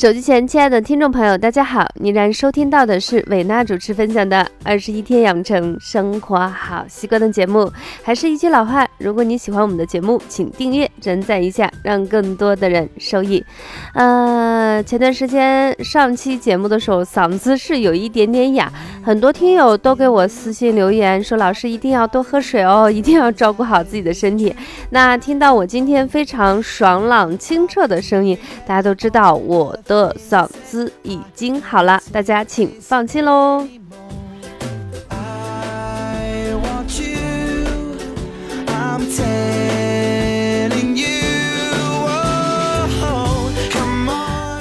手机前，亲爱的听众朋友，大家好！你然收听到的是伟娜主持分享的《二十一天养成生活好习惯》的节目。还是一句老话，如果你喜欢我们的节目，请订阅、转载一下，让更多的人受益。呃，前段时间上期节目的时候，嗓子是有一点点哑，很多听友都给我私信留言说：“老师一定要多喝水哦，一定要照顾好自己的身体。”那听到我今天非常爽朗清澈的声音，大家都知道我。的嗓子已经好了，大家请放心喽。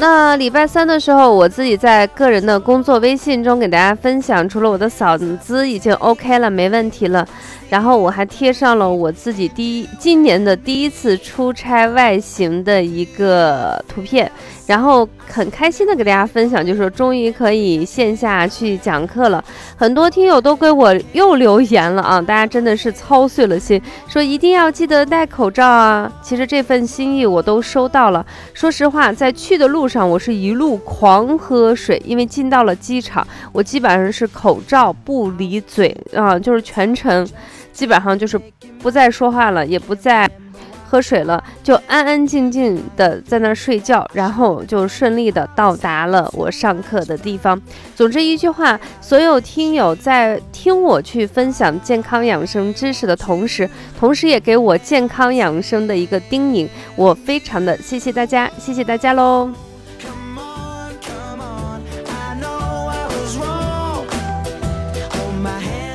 那礼拜三的时候，我自己在个人的工作微信中给大家分享，除了我的嗓子已经 OK 了，没问题了。然后我还贴上了我自己第一今年的第一次出差外行的一个图片，然后很开心的给大家分享，就是终于可以线下去讲课了。很多听友都给我又留言了啊，大家真的是操碎了心，说一定要记得戴口罩啊。其实这份心意我都收到了。说实话，在去的路上，我是一路狂喝水，因为进到了机场，我基本上是口罩不离嘴啊，就是全程。基本上就是不再说话了，也不再喝水了，就安安静静的在那儿睡觉，然后就顺利的到达了我上课的地方。总之一句话，所有听友在听我去分享健康养生知识的同时，同时也给我健康养生的一个叮咛，我非常的谢谢大家，谢谢大家喽。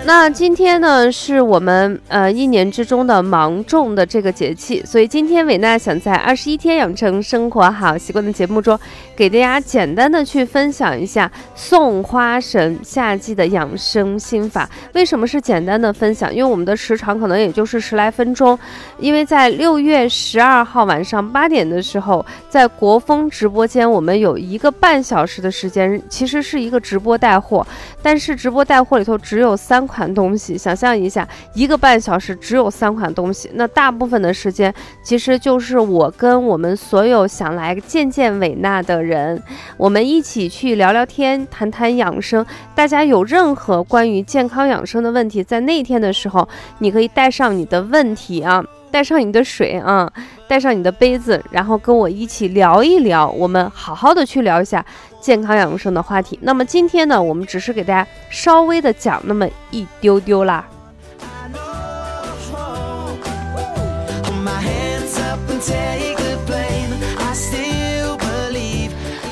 那今天呢，是我们呃一年之中的芒种的这个节气，所以今天伟娜想在二十一天养成生活好习惯的节目中，给大家简单的去分享一下送花神夏季的养生心法。为什么是简单的分享？因为我们的时长可能也就是十来分钟，因为在六月十二号晚上八点的时候，在国风直播间，我们有一个半小时的时间，其实是一个直播带货，但是直播带货里头只有三。款款东西，想象一下，一个半小时只有三款东西，那大部分的时间其实就是我跟我们所有想来见见伟娜的人，我们一起去聊聊天，谈谈养生。大家有任何关于健康养生的问题，在那天的时候，你可以带上你的问题啊，带上你的水啊，带上你的杯子，然后跟我一起聊一聊，我们好好的去聊一下。健康养生的话题，那么今天呢，我们只是给大家稍微的讲那么一丢丢啦。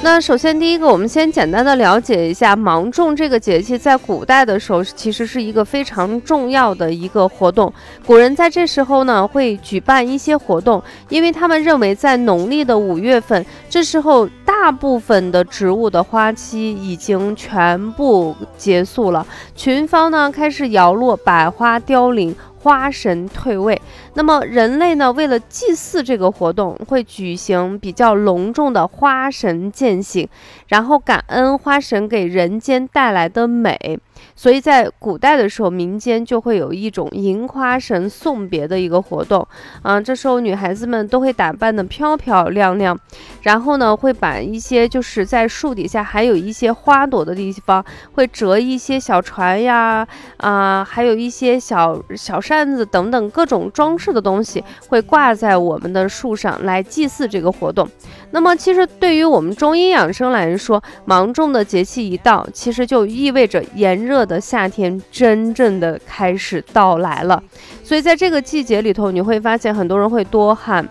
那首先，第一个，我们先简单的了解一下芒种这个节气，在古代的时候，其实是一个非常重要的一个活动。古人在这时候呢，会举办一些活动，因为他们认为在农历的五月份，这时候大部分的植物的花期已经全部结束了，群芳呢开始摇落，百花凋零。花神退位，那么人类呢？为了祭祀这个活动，会举行比较隆重的花神践行，然后感恩花神给人间带来的美。所以在古代的时候，民间就会有一种迎花神送别的一个活动啊。这时候女孩子们都会打扮的漂漂亮亮，然后呢，会把一些就是在树底下还有一些花朵的地方，会折一些小船呀啊，还有一些小小扇子等等各种装饰的东西，会挂在我们的树上来祭祀这个活动。那么，其实对于我们中医养生来说，芒种的节气一到，其实就意味着炎热的夏天真正的开始到来了。所以，在这个季节里头，你会发现很多人会多汗，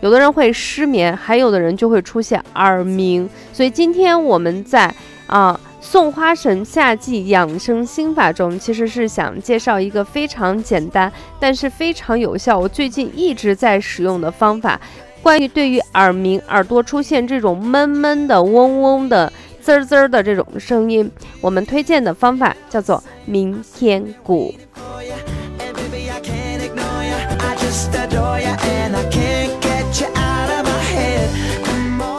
有的人会失眠，还有的人就会出现耳鸣。所以，今天我们在啊送花神夏季养生心法中，其实是想介绍一个非常简单，但是非常有效，我最近一直在使用的方法。关于对于耳鸣、耳朵出现这种闷闷的、嗡嗡的、滋滋的这种声音，我们推荐的方法叫做明天鼓。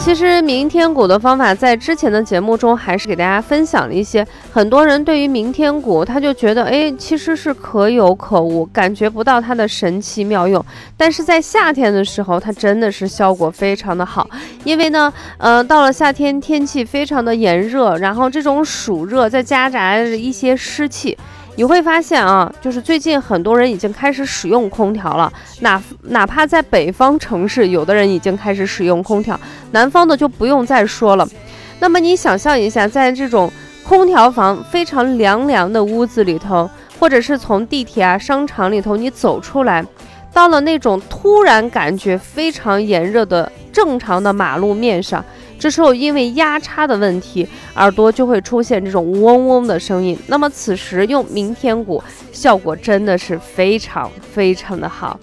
其实明天谷的方法在之前的节目中还是给大家分享了一些。很多人对于明天谷，他就觉得，哎，其实是可有可无，感觉不到它的神奇妙用。但是在夏天的时候，它真的是效果非常的好。因为呢，呃，到了夏天，天气非常的炎热，然后这种暑热再夹杂着一些湿气。你会发现啊，就是最近很多人已经开始使用空调了，哪哪怕在北方城市，有的人已经开始使用空调，南方的就不用再说了。那么你想象一下，在这种空调房非常凉凉的屋子里头，或者是从地铁啊、商场里头你走出来，到了那种突然感觉非常炎热的正常的马路面上。这时候因为压差的问题，耳朵就会出现这种嗡嗡的声音。那么此时用明天鼓，效果真的是非常非常的好。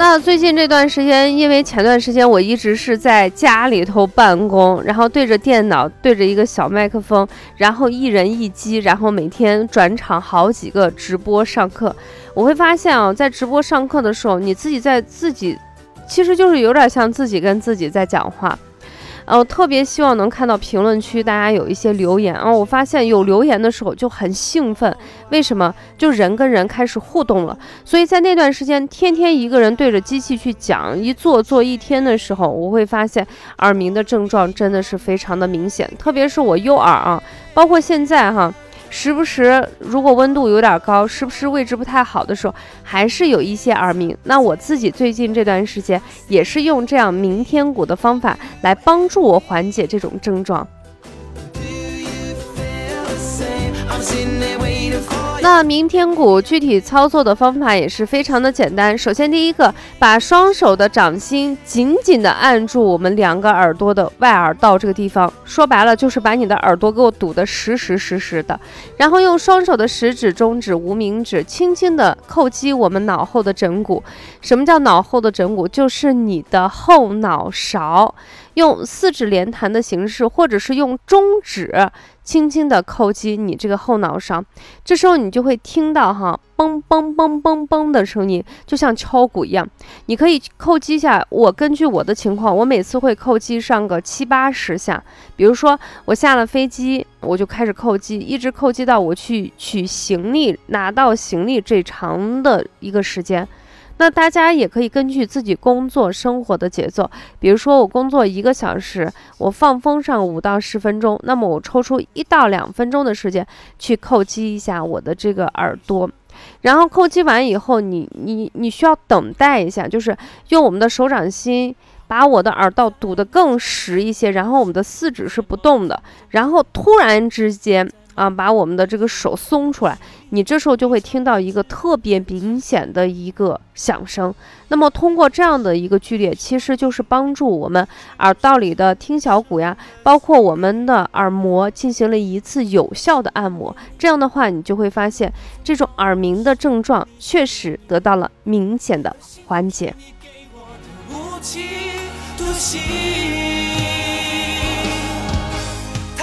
那最近这段时间，因为前段时间我一直是在家里头办公，然后对着电脑，对着一个小麦克风，然后一人一机，然后每天转场好几个直播上课。我会发现啊，在直播上课的时候，你自己在自己，其实就是有点像自己跟自己在讲话。呃，特别希望能看到评论区大家有一些留言啊！我发现有留言的时候就很兴奋，为什么？就人跟人开始互动了。所以在那段时间，天天一个人对着机器去讲，一坐坐一天的时候，我会发现耳鸣的症状真的是非常的明显，特别是我右耳啊，包括现在哈。时不时，如果温度有点高，是不是位置不太好的时候，还是有一些耳鸣？那我自己最近这段时间也是用这样鸣天鼓的方法来帮助我缓解这种症状。那明天鼓具体操作的方法也是非常的简单。首先，第一个，把双手的掌心紧紧的按住我们两个耳朵的外耳道这个地方，说白了就是把你的耳朵给我堵得实实实实的。然后用双手的食指、中指、无名指轻轻的叩击我们脑后的枕骨。什么叫脑后的枕骨？就是你的后脑勺。用四指连弹的形式，或者是用中指轻轻的叩击你这个后脑勺，这时候你就会听到哈嘣嘣嘣嘣嘣的声音，就像敲鼓一样。你可以叩击一下，我根据我的情况，我每次会叩击上个七八十下。比如说我下了飞机，我就开始叩击，一直叩击到我去取行李、拿到行李这长的一个时间。那大家也可以根据自己工作生活的节奏，比如说我工作一个小时，我放风上五到十分钟，那么我抽出一到两分钟的时间去叩击一下我的这个耳朵，然后叩击完以后，你你你需要等待一下，就是用我们的手掌心把我的耳道堵得更实一些，然后我们的四指是不动的，然后突然之间。啊，把我们的这个手松出来，你这时候就会听到一个特别明显的一个响声。那么通过这样的一个剧烈，其实就是帮助我们耳道里的听小骨呀，包括我们的耳膜进行了一次有效的按摩。这样的话，你就会发现这种耳鸣的症状确实得到了明显的缓解。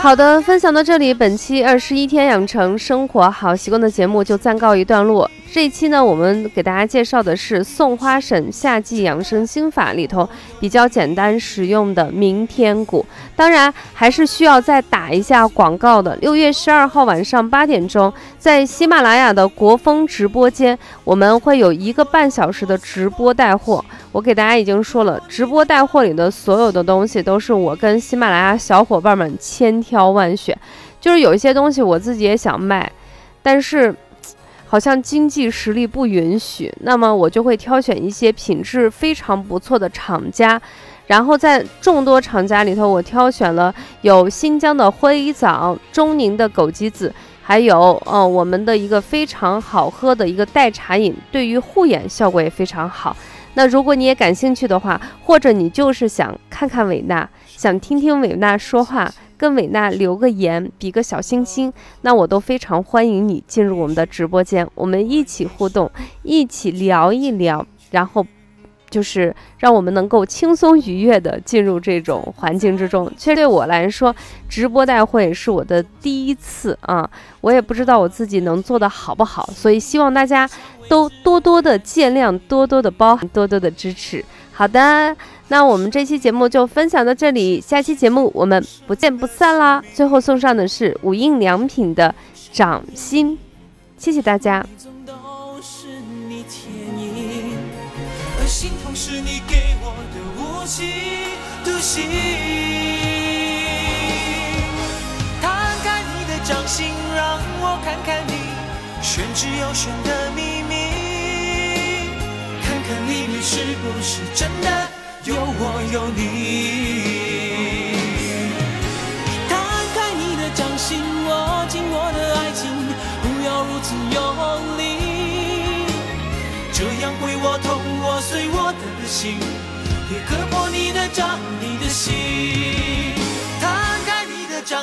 好的，分享到这里，本期二十一天养成生活好习惯的节目就暂告一段落。这一期呢，我们给大家介绍的是送花婶夏季养生心法里头比较简单实用的明天谷。当然，还是需要再打一下广告的。六月十二号晚上八点钟，在喜马拉雅的国风直播间，我们会有一个半小时的直播带货。我给大家已经说了，直播带货里的所有的东西都是我跟喜马拉雅小伙伴们千挑万选，就是有一些东西我自己也想卖，但是。好像经济实力不允许，那么我就会挑选一些品质非常不错的厂家，然后在众多厂家里头，我挑选了有新疆的灰枣、中宁的枸杞子，还有呃我们的一个非常好喝的一个代茶饮，对于护眼效果也非常好。那如果你也感兴趣的话，或者你就是想看看伟娜，想听听伟娜说话。跟伟娜留个言，比个小心心，那我都非常欢迎你进入我们的直播间，我们一起互动，一起聊一聊，然后。就是让我们能够轻松愉悦的进入这种环境之中。其实对我来说，直播带会是我的第一次啊，我也不知道我自己能做的好不好，所以希望大家都多多的见谅，多多的包涵，多多的支持。好的，那我们这期节目就分享到这里，下期节目我们不见不散啦！最后送上的是无印良品的掌心，谢谢大家。的无期徒刑。摊开你的掌心，让我看看你玄之又玄的秘密。看看里面是不是真的有我有你。摊开你的掌心，握紧我的爱情，不要如此用力，这样会我痛。破碎我的心，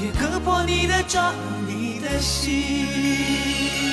也割破你的掌，你的心。